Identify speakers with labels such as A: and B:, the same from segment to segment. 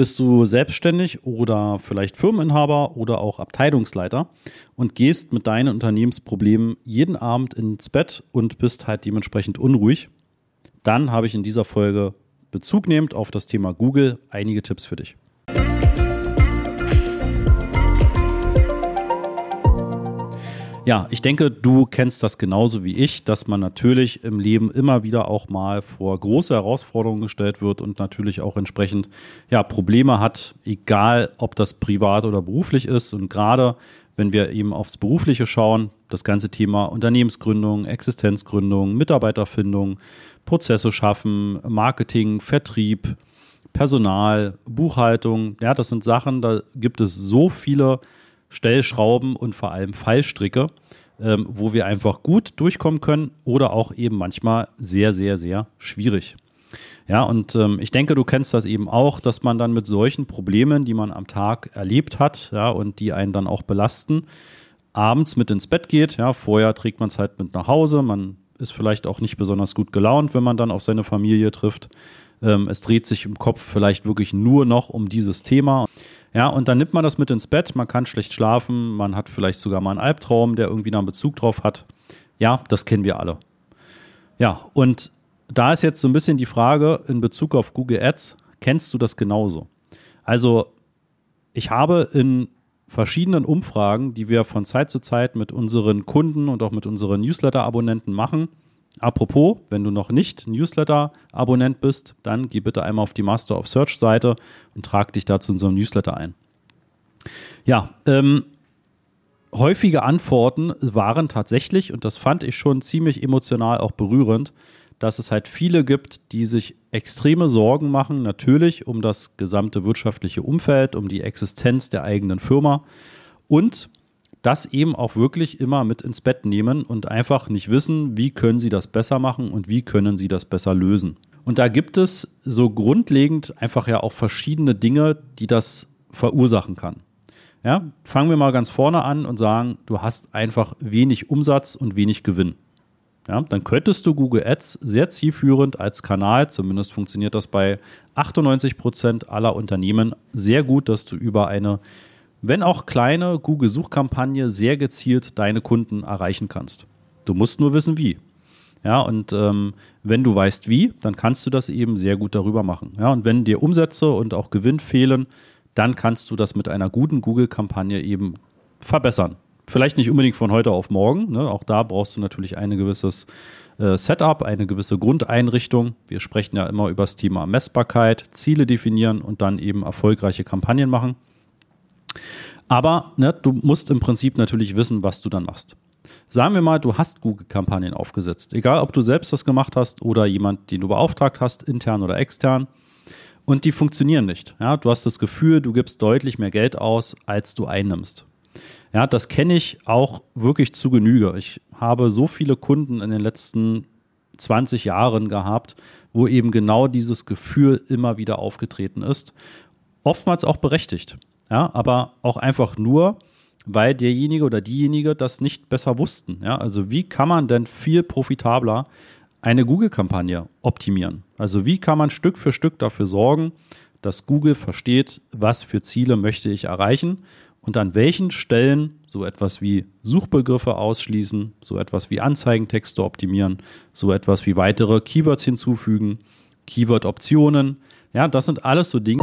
A: Bist du selbstständig oder vielleicht Firmeninhaber oder auch Abteilungsleiter und gehst mit deinen Unternehmensproblemen jeden Abend ins Bett und bist halt dementsprechend unruhig, dann habe ich in dieser Folge Bezug nehmend auf das Thema Google einige Tipps für dich. Ja, ich denke, du kennst das genauso wie ich, dass man natürlich im Leben immer wieder auch mal vor große Herausforderungen gestellt wird und natürlich auch entsprechend ja, Probleme hat, egal ob das privat oder beruflich ist. Und gerade wenn wir eben aufs Berufliche schauen, das ganze Thema Unternehmensgründung, Existenzgründung, Mitarbeiterfindung, Prozesse schaffen, Marketing, Vertrieb, Personal, Buchhaltung, ja, das sind Sachen, da gibt es so viele Stellschrauben und vor allem Fallstricke, ähm, wo wir einfach gut durchkommen können oder auch eben manchmal sehr, sehr, sehr schwierig. Ja, und ähm, ich denke, du kennst das eben auch, dass man dann mit solchen Problemen, die man am Tag erlebt hat, ja, und die einen dann auch belasten, abends mit ins Bett geht. Ja, vorher trägt man es halt mit nach Hause. Man ist vielleicht auch nicht besonders gut gelaunt, wenn man dann auf seine Familie trifft. Ähm, es dreht sich im Kopf vielleicht wirklich nur noch um dieses Thema. Ja, und dann nimmt man das mit ins Bett, man kann schlecht schlafen, man hat vielleicht sogar mal einen Albtraum, der irgendwie einen Bezug drauf hat. Ja, das kennen wir alle. Ja, und da ist jetzt so ein bisschen die Frage in Bezug auf Google Ads, kennst du das genauso? Also, ich habe in verschiedenen Umfragen, die wir von Zeit zu Zeit mit unseren Kunden und auch mit unseren Newsletter-Abonnenten machen, Apropos, wenn du noch nicht Newsletter-Abonnent bist, dann geh bitte einmal auf die Master of Search-Seite und trag dich da zu unserem Newsletter ein. Ja, ähm, häufige Antworten waren tatsächlich, und das fand ich schon ziemlich emotional auch berührend, dass es halt viele gibt, die sich extreme Sorgen machen, natürlich um das gesamte wirtschaftliche Umfeld, um die Existenz der eigenen Firma und das eben auch wirklich immer mit ins Bett nehmen und einfach nicht wissen, wie können sie das besser machen und wie können sie das besser lösen. Und da gibt es so grundlegend einfach ja auch verschiedene Dinge, die das verursachen kann. Ja, fangen wir mal ganz vorne an und sagen, du hast einfach wenig Umsatz und wenig Gewinn. Ja, dann könntest du Google Ads sehr zielführend als Kanal, zumindest funktioniert das bei 98 Prozent aller Unternehmen sehr gut, dass du über eine wenn auch kleine Google-Suchkampagne sehr gezielt deine Kunden erreichen kannst. Du musst nur wissen, wie. Ja, und ähm, wenn du weißt, wie, dann kannst du das eben sehr gut darüber machen. Ja, und wenn dir Umsätze und auch Gewinn fehlen, dann kannst du das mit einer guten Google-Kampagne eben verbessern. Vielleicht nicht unbedingt von heute auf morgen. Ne? Auch da brauchst du natürlich ein gewisses äh, Setup, eine gewisse Grundeinrichtung. Wir sprechen ja immer über das Thema Messbarkeit, Ziele definieren und dann eben erfolgreiche Kampagnen machen. Aber ne, du musst im Prinzip natürlich wissen, was du dann machst. Sagen wir mal, du hast Google-Kampagnen aufgesetzt. Egal, ob du selbst das gemacht hast oder jemand, den du beauftragt hast, intern oder extern. Und die funktionieren nicht. Ja, du hast das Gefühl, du gibst deutlich mehr Geld aus, als du einnimmst. Ja, das kenne ich auch wirklich zu Genüge. Ich habe so viele Kunden in den letzten 20 Jahren gehabt, wo eben genau dieses Gefühl immer wieder aufgetreten ist. Oftmals auch berechtigt. Ja, aber auch einfach nur, weil derjenige oder diejenige das nicht besser wussten. Ja, also wie kann man denn viel profitabler eine Google-Kampagne optimieren? Also wie kann man Stück für Stück dafür sorgen, dass Google versteht, was für Ziele möchte ich erreichen und an welchen Stellen so etwas wie Suchbegriffe ausschließen, so etwas wie Anzeigentexte optimieren, so etwas wie weitere Keywords hinzufügen, Keyword-Optionen. Ja, das sind alles so Dinge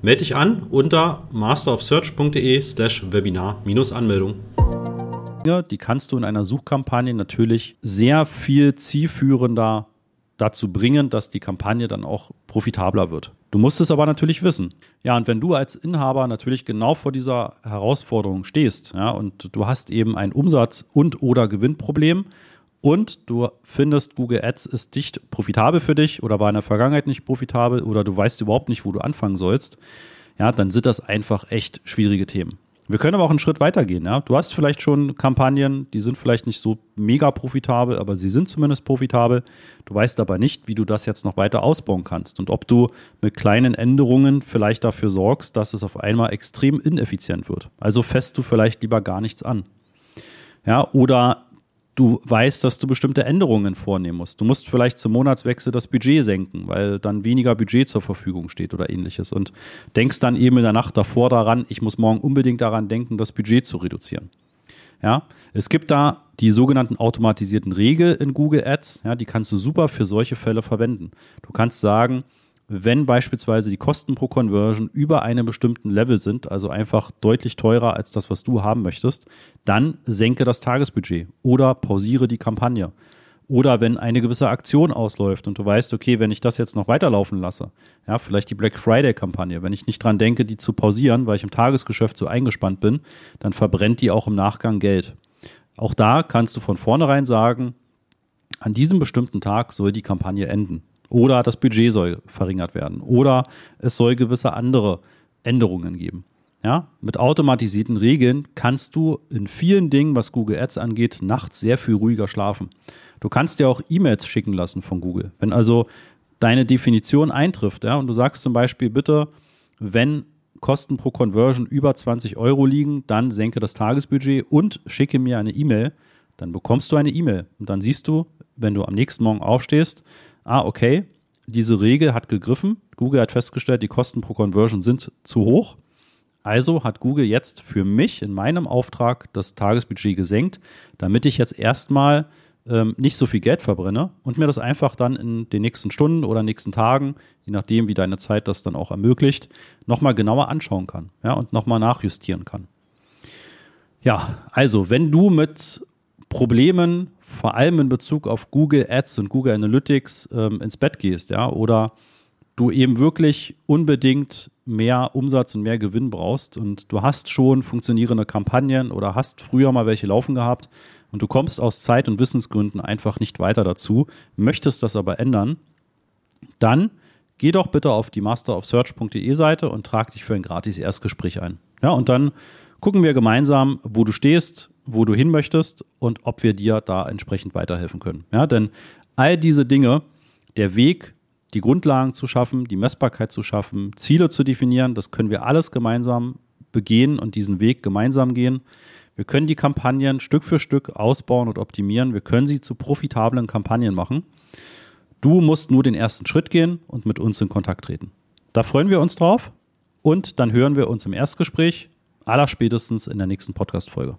B: Melde dich an unter masterofsearch.de slash Webinar-Anmeldung.
A: Die kannst du in einer Suchkampagne natürlich sehr viel zielführender dazu bringen, dass die Kampagne dann auch profitabler wird. Du musst es aber natürlich wissen. Ja, und wenn du als Inhaber natürlich genau vor dieser Herausforderung stehst, ja, und du hast eben ein Umsatz- und oder Gewinnproblem und du findest, Google Ads ist nicht profitabel für dich oder war in der Vergangenheit nicht profitabel oder du weißt überhaupt nicht, wo du anfangen sollst, ja, dann sind das einfach echt schwierige Themen. Wir können aber auch einen Schritt weiter gehen. Ja? Du hast vielleicht schon Kampagnen, die sind vielleicht nicht so mega profitabel, aber sie sind zumindest profitabel. Du weißt aber nicht, wie du das jetzt noch weiter ausbauen kannst und ob du mit kleinen Änderungen vielleicht dafür sorgst, dass es auf einmal extrem ineffizient wird. Also fässt du vielleicht lieber gar nichts an. Ja, oder du weißt, dass du bestimmte Änderungen vornehmen musst. Du musst vielleicht zum Monatswechsel das Budget senken, weil dann weniger Budget zur Verfügung steht oder ähnliches. Und denkst dann eben in der Nacht davor daran, ich muss morgen unbedingt daran denken, das Budget zu reduzieren. Ja, es gibt da die sogenannten automatisierten Regeln in Google Ads. Ja, die kannst du super für solche Fälle verwenden. Du kannst sagen, wenn beispielsweise die Kosten pro Conversion über einem bestimmten Level sind, also einfach deutlich teurer als das, was du haben möchtest, dann senke das Tagesbudget oder pausiere die Kampagne. Oder wenn eine gewisse Aktion ausläuft und du weißt, okay, wenn ich das jetzt noch weiterlaufen lasse, ja, vielleicht die Black Friday-Kampagne, wenn ich nicht dran denke, die zu pausieren, weil ich im Tagesgeschäft so eingespannt bin, dann verbrennt die auch im Nachgang Geld. Auch da kannst du von vornherein sagen, an diesem bestimmten Tag soll die Kampagne enden. Oder das Budget soll verringert werden. Oder es soll gewisse andere Änderungen geben. Ja, mit automatisierten Regeln kannst du in vielen Dingen, was Google Ads angeht, nachts sehr viel ruhiger schlafen. Du kannst dir auch E-Mails schicken lassen von Google. Wenn also deine Definition eintrifft, ja, und du sagst zum Beispiel, bitte, wenn Kosten pro Conversion über 20 Euro liegen, dann senke das Tagesbudget und schicke mir eine E-Mail, dann bekommst du eine E-Mail. Und dann siehst du, wenn du am nächsten Morgen aufstehst, ah, okay, diese Regel hat gegriffen. Google hat festgestellt, die Kosten pro Conversion sind zu hoch. Also hat Google jetzt für mich in meinem Auftrag das Tagesbudget gesenkt, damit ich jetzt erstmal ähm, nicht so viel Geld verbrenne und mir das einfach dann in den nächsten Stunden oder nächsten Tagen, je nachdem, wie deine Zeit das dann auch ermöglicht, nochmal genauer anschauen kann ja, und nochmal nachjustieren kann. Ja, also wenn du mit Problemen vor allem in Bezug auf Google Ads und Google Analytics ähm, ins Bett gehst, ja, oder du eben wirklich unbedingt mehr Umsatz und mehr Gewinn brauchst und du hast schon funktionierende Kampagnen oder hast früher mal welche laufen gehabt und du kommst aus Zeit- und Wissensgründen einfach nicht weiter dazu, möchtest das aber ändern, dann geh doch bitte auf die masterofsearch.de Seite und trag dich für ein gratis Erstgespräch ein. Ja, und dann gucken wir gemeinsam, wo du stehst, wo du hin möchtest und ob wir dir da entsprechend weiterhelfen können. Ja, denn all diese Dinge, der Weg, die Grundlagen zu schaffen, die Messbarkeit zu schaffen, Ziele zu definieren, das können wir alles gemeinsam begehen und diesen Weg gemeinsam gehen. Wir können die Kampagnen Stück für Stück ausbauen und optimieren. Wir können sie zu profitablen Kampagnen machen. Du musst nur den ersten Schritt gehen und mit uns in Kontakt treten. Da freuen wir uns drauf und dann hören wir uns im Erstgespräch, allerspätestens in der nächsten Podcast-Folge.